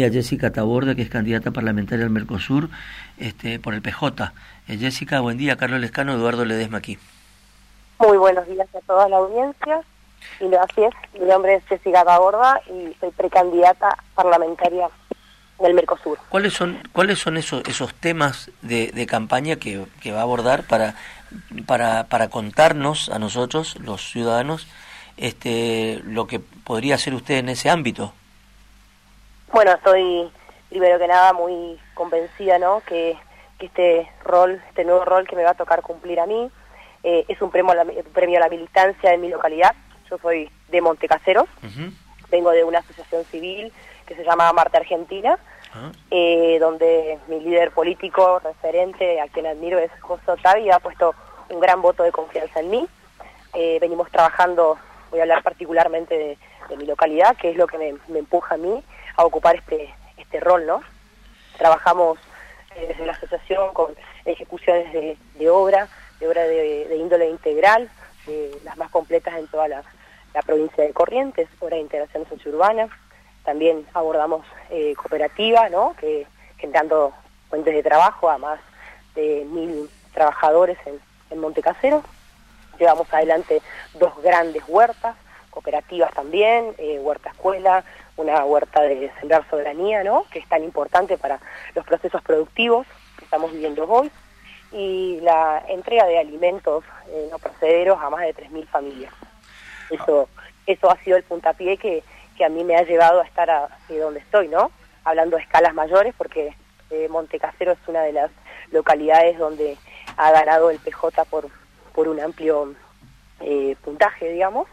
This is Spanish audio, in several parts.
a Jessica Taborda, que es candidata parlamentaria al Mercosur este, por el PJ. Eh, Jessica, buen día. Carlos Lescano, Eduardo Ledesma aquí. Muy buenos días a toda la audiencia. Y es, mi nombre es Jessica Taborda y soy precandidata parlamentaria del Mercosur. ¿Cuáles son, cuáles son esos, esos temas de, de campaña que, que, va a abordar para, para, para contarnos a nosotros, los ciudadanos, este, lo que podría hacer usted en ese ámbito? Bueno, estoy primero que nada muy convencida, ¿no? Que, este rol, este nuevo rol que me va a tocar cumplir a mí, eh, es un premio a, la, premio a la militancia en mi localidad. Yo soy de Montecaseros, vengo de una asociación civil que se llama Marte Argentina, ah. eh, donde mi líder político, referente, a quien admiro es José Otavi, ha puesto un gran voto de confianza en mí. Eh, venimos trabajando, voy a hablar particularmente de, mi localidad, que es lo que me empuja a mí a ocupar este, este rol, ¿no? Trabajamos eh, desde la asociación con ejecuciones de, de obra, de obra de, índole integral, las más completas en toda la, provincia de Corrientes, obra de integración sociourbana. También abordamos eh, cooperativa, ¿no? Que generando fuentes de trabajo a más de mil trabajadores en, en Montecasero. Llevamos adelante dos grandes huertas, cooperativas también, eh, huerta escuela, una huerta de sembrar soberanía, ¿no? que es tan importante para los procesos productivos que estamos viviendo hoy, y la entrega de alimentos eh, no procederos a más de 3.000 familias. Eso, eso ha sido el puntapié que, que a mí me ha llevado a estar a, donde estoy, ¿no? Hablando de escalas mayores, porque eh, Montecasero es una de las localidades donde ha ganado el PJ por, por un amplio eh, puntaje, digamos,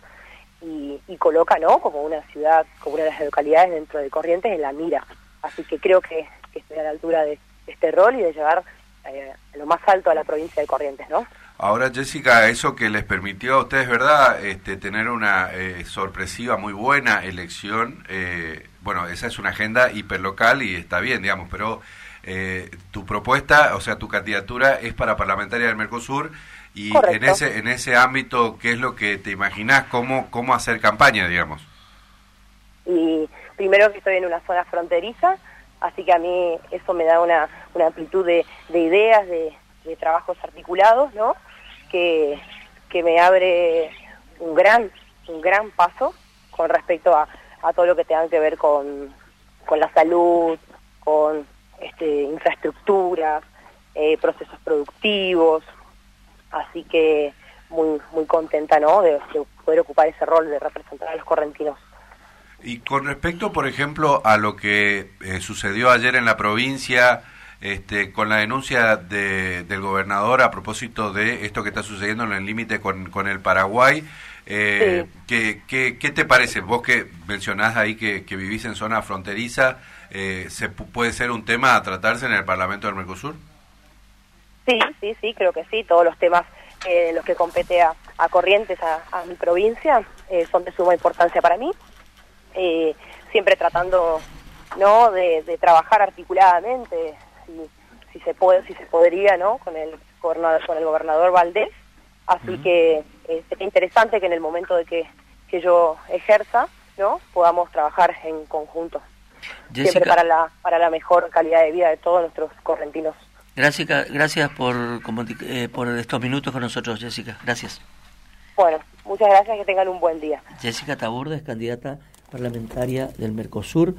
y, coloca ¿no? como una ciudad, como una de las localidades dentro de Corrientes en la mira. Así que creo que, estoy a la altura de, este rol y de llegar eh, lo más alto a la provincia de Corrientes, ¿no? Ahora, Jessica, eso que les permitió a ustedes, ¿verdad?, este, tener una eh, sorpresiva, muy buena elección. Eh, bueno, esa es una agenda hiperlocal y está bien, digamos, pero tu propuesta, o sea, tu candidatura es para parlamentaria del Mercosur y en ese, en ese ámbito, ¿qué es lo que te imaginas? ¿Cómo, cómo hacer campaña, digamos? Y primero que estoy en una zona fronteriza, así que a mí eso me da una, una amplitud de, de ideas, de, de, trabajos articulados, ¿no? Que, que me abre un gran, un gran paso con respecto a, a todo lo que tenga que ver con, con la salud, con este, infraestructuras, eh, procesos productivos, así que muy muy contenta ¿no? de, poder ocupar ese rol de representar a los correntinos. Y con respecto, por ejemplo, a lo que eh, sucedió ayer en la provincia, este, con la denuncia de, del gobernador a propósito de esto que está sucediendo en el límite con, con el Paraguay, eh, ¿qué, qué, te parece? Vos que mencionás ahí que, que vivís en zona fronteriza, eh, ¿se ¿puede ser un tema a tratarse en el Parlamento del Mercosur? Sí, sí, sí, creo que sí. Todos los temas eh, los que compete a, Corrientes, a, mi provincia, eh, son de suma importancia para mí. Eh, siempre tratando no de, trabajar articuladamente, si, se puede, si se podría, no, con el gobernador, con el gobernador Valdés. Así que eh, sería interesante que en el momento de que, que yo ejerza, no, podamos trabajar en conjunto. Siempre para la para la mejor calidad de vida de todos nuestros correntinos. Gracias, gracias por, eh, por estos minutos con nosotros, Jessica. Gracias. Bueno, muchas gracias, que tengan un buen día. Jessica Taburda es candidata parlamentaria del Mercosur.